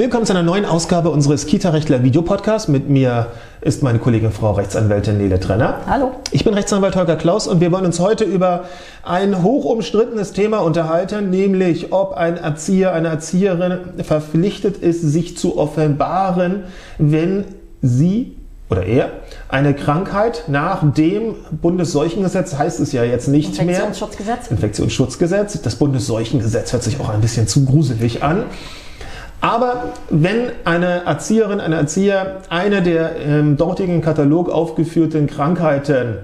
Willkommen zu einer neuen Ausgabe unseres Kita-Rechtler Videopodcasts. Mit mir ist meine Kollegin Frau Rechtsanwältin Nele Trenner. Hallo. Ich bin Rechtsanwalt Holger Klaus und wir wollen uns heute über ein hochumstrittenes Thema unterhalten, nämlich ob ein Erzieher, eine Erzieherin verpflichtet ist, sich zu offenbaren, wenn sie oder er eine Krankheit nach dem Bundesseuchengesetz heißt es ja jetzt nicht Infektionsschutzgesetz. mehr. Infektionsschutzgesetz. Das Bundesseuchengesetz hört sich auch ein bisschen zu gruselig an. Aber wenn eine Erzieherin, ein Erzieher eine der im dortigen Katalog aufgeführten Krankheiten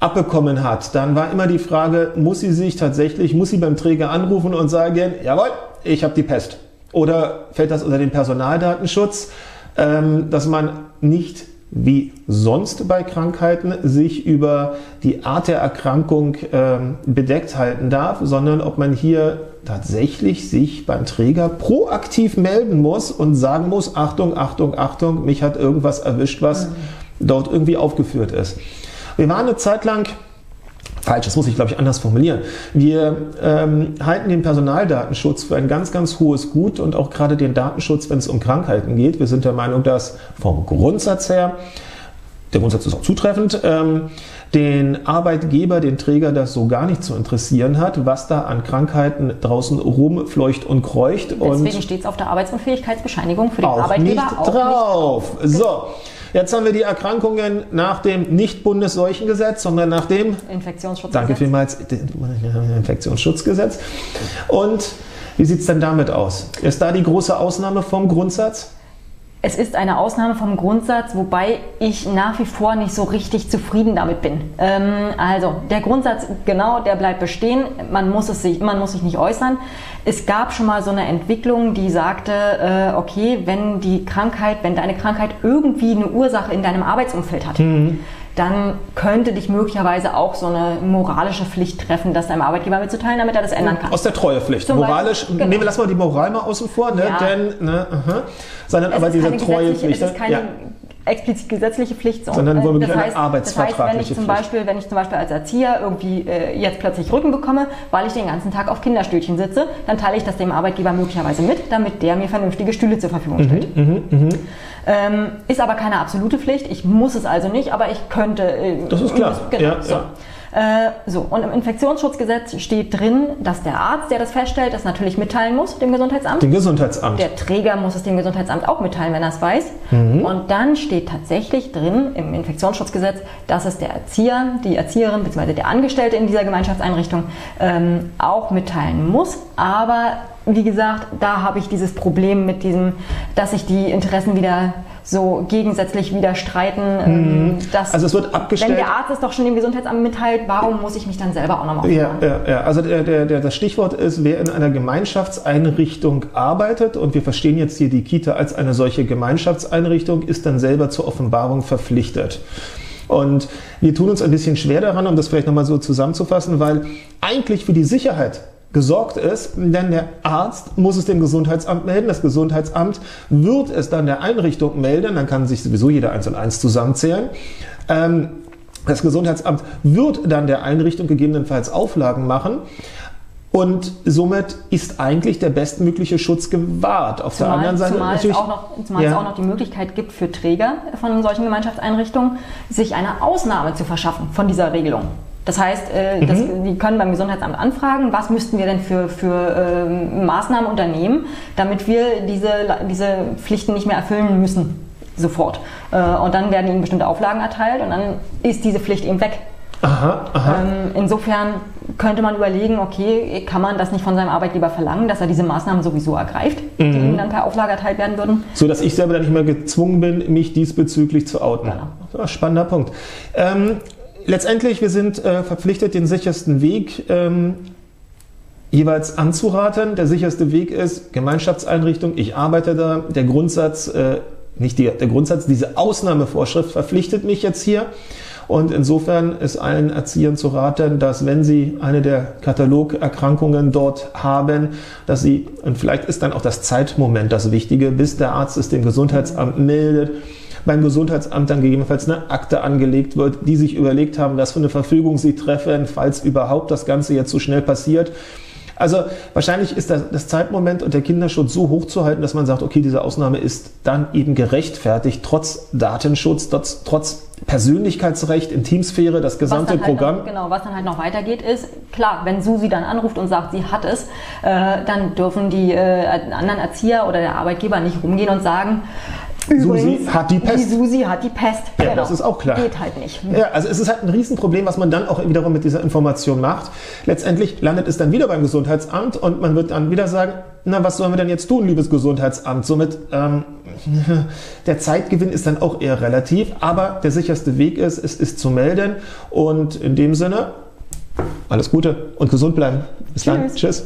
abbekommen hat, dann war immer die Frage, muss sie sich tatsächlich, muss sie beim Träger anrufen und sagen, jawohl, ich habe die Pest. Oder fällt das unter den Personaldatenschutz, ähm, dass man nicht wie sonst bei Krankheiten sich über die Art der Erkrankung ähm, bedeckt halten darf, sondern ob man hier tatsächlich sich beim Träger proaktiv melden muss und sagen muss, Achtung, Achtung, Achtung, mich hat irgendwas erwischt, was mhm. dort irgendwie aufgeführt ist. Wir waren eine Zeit lang falsch, das muss ich glaube ich anders formulieren. Wir ähm, halten den Personaldatenschutz für ein ganz, ganz hohes Gut und auch gerade den Datenschutz, wenn es um Krankheiten geht. Wir sind der Meinung, dass vom Grundsatz her, der Grundsatz ist auch zutreffend, ähm, den Arbeitgeber, den Träger das so gar nicht zu interessieren hat, was da an Krankheiten draußen rumfleucht und kreucht. Deswegen steht es auf der Arbeitsunfähigkeitsbescheinigung für den auch Arbeitgeber nicht auch drauf. Nicht drauf. So. Jetzt haben wir die Erkrankungen nach dem nicht Bundesseuchengesetz, sondern nach dem Infektionsschutzgesetz. Danke vielmals, Infektionsschutzgesetz. Und wie sieht es denn damit aus? Ist da die große Ausnahme vom Grundsatz? Es ist eine Ausnahme vom Grundsatz, wobei ich nach wie vor nicht so richtig zufrieden damit bin. Ähm, also der Grundsatz, genau, der bleibt bestehen. Man muss, es sich, man muss sich nicht äußern. Es gab schon mal so eine Entwicklung, die sagte, äh, okay, wenn die Krankheit, wenn deine Krankheit irgendwie eine Ursache in deinem Arbeitsumfeld hat, mhm dann könnte dich möglicherweise auch so eine moralische Pflicht treffen, das deinem Arbeitgeber mitzuteilen, damit er das ändern kann. Aus der Treuepflicht. Zum Moralisch, Beispiel, genau. nehmen wir lassen mal die Moral mal außen vor, ne? Ja. denn, ne, aha, sondern es aber diese Treuepflicht. Es ist keine ja. Explizit gesetzliche Pflicht, sondern womöglich das heißt, eine arbeitsvertragliche das heißt, wenn ich zum Pflicht. Beispiel, wenn ich zum Beispiel als Erzieher irgendwie äh, jetzt plötzlich Rücken bekomme, weil ich den ganzen Tag auf Kinderstühlchen sitze, dann teile ich das dem Arbeitgeber möglicherweise mit, damit der mir vernünftige Stühle zur Verfügung stellt. Mhm, mh, mh. Ähm, ist aber keine absolute Pflicht. Ich muss es also nicht, aber ich könnte. Äh, das ist klar. Genau, ja, so. Ja. Äh, so, und im Infektionsschutzgesetz steht drin, dass der Arzt, der das feststellt, das natürlich mitteilen muss, dem Gesundheitsamt. Dem Gesundheitsamt. Der Träger muss es dem Gesundheitsamt auch mitteilen, wenn er es weiß. Mhm. Und dann steht tatsächlich drin im Infektionsschutzgesetz, dass es der Erzieher, die Erzieherin bzw. der Angestellte in dieser Gemeinschaftseinrichtung ähm, auch mitteilen muss. Aber wie gesagt, da habe ich dieses Problem mit diesem, dass sich die Interessen wieder so gegensätzlich wieder streiten. Ähm, mhm. also es wird abgestellt. Wenn der Arzt es doch schon dem Gesundheitsamt mitteilt, warum muss ich mich dann selber auch nochmal ja, ja, ja, also der, der, der, das Stichwort ist, wer in einer Gemeinschaftseinrichtung arbeitet und wir verstehen jetzt hier die Kita als eine solche Gemeinschaftseinrichtung, ist dann selber zur Offenbarung verpflichtet. Und wir tun uns ein bisschen schwer daran, um das vielleicht nochmal so zusammenzufassen, weil eigentlich für die Sicherheit gesorgt ist, denn der Arzt muss es dem Gesundheitsamt melden. Das Gesundheitsamt wird es dann der Einrichtung melden, dann kann sich sowieso jeder eins und eins zusammenzählen. Ähm, das Gesundheitsamt wird dann der Einrichtung gegebenenfalls Auflagen machen. Und somit ist eigentlich der bestmögliche Schutz gewahrt. Auf zumal, der anderen Seite zumal natürlich, es auch noch, zumal ja. es auch noch die Möglichkeit gibt für Träger von solchen Gemeinschaftseinrichtungen, sich eine Ausnahme zu verschaffen von dieser Regelung. Das heißt, äh, mhm. das, die können beim Gesundheitsamt anfragen, was müssten wir denn für, für äh, Maßnahmen unternehmen, damit wir diese, diese Pflichten nicht mehr erfüllen müssen, sofort. Äh, und dann werden ihnen bestimmte Auflagen erteilt und dann ist diese Pflicht eben weg. Aha, aha. Ähm, insofern könnte man überlegen, okay, kann man das nicht von seinem Arbeitgeber verlangen, dass er diese Maßnahmen sowieso ergreift, mhm. die ihm dann per Auflage erteilt werden würden? So dass ich selber dann nicht mehr gezwungen bin, mich diesbezüglich zu outen. Genau. Spannender Punkt. Ähm, letztendlich, wir sind äh, verpflichtet, den sichersten Weg ähm, jeweils anzuraten. Der sicherste Weg ist Gemeinschaftseinrichtung. Ich arbeite da. Der Grundsatz, äh, nicht die, der Grundsatz, diese Ausnahmevorschrift verpflichtet mich jetzt hier. Und insofern ist allen Erziehern zu raten, dass wenn sie eine der Katalogerkrankungen dort haben, dass sie, und vielleicht ist dann auch das Zeitmoment das Wichtige, bis der Arzt es dem Gesundheitsamt meldet, beim Gesundheitsamt dann gegebenenfalls eine Akte angelegt wird, die sich überlegt haben, was für eine Verfügung sie treffen, falls überhaupt das Ganze jetzt so schnell passiert. Also wahrscheinlich ist das, das Zeitmoment und der Kinderschutz so hoch zu halten, dass man sagt, okay, diese Ausnahme ist dann eben gerechtfertigt, trotz Datenschutz, trotz, trotz Persönlichkeitsrecht, Intimsphäre, das gesamte was Programm. Halt noch, genau, was dann halt noch weitergeht, ist, klar, wenn Susi dann anruft und sagt, sie hat es, äh, dann dürfen die äh, anderen Erzieher oder der Arbeitgeber nicht rumgehen und sagen, Susi hat die Pest. Die Susi hat die Pest. Ja, genau. das ist auch klar. Geht halt nicht. Ja, also es ist halt ein Riesenproblem, was man dann auch wiederum mit dieser Information macht. Letztendlich landet es dann wieder beim Gesundheitsamt und man wird dann wieder sagen, na, was sollen wir denn jetzt tun, liebes Gesundheitsamt? Somit, ähm, der Zeitgewinn ist dann auch eher relativ, aber der sicherste Weg ist, es ist zu melden und in dem Sinne, alles Gute und gesund bleiben. Bis Tschüss. dann. Tschüss.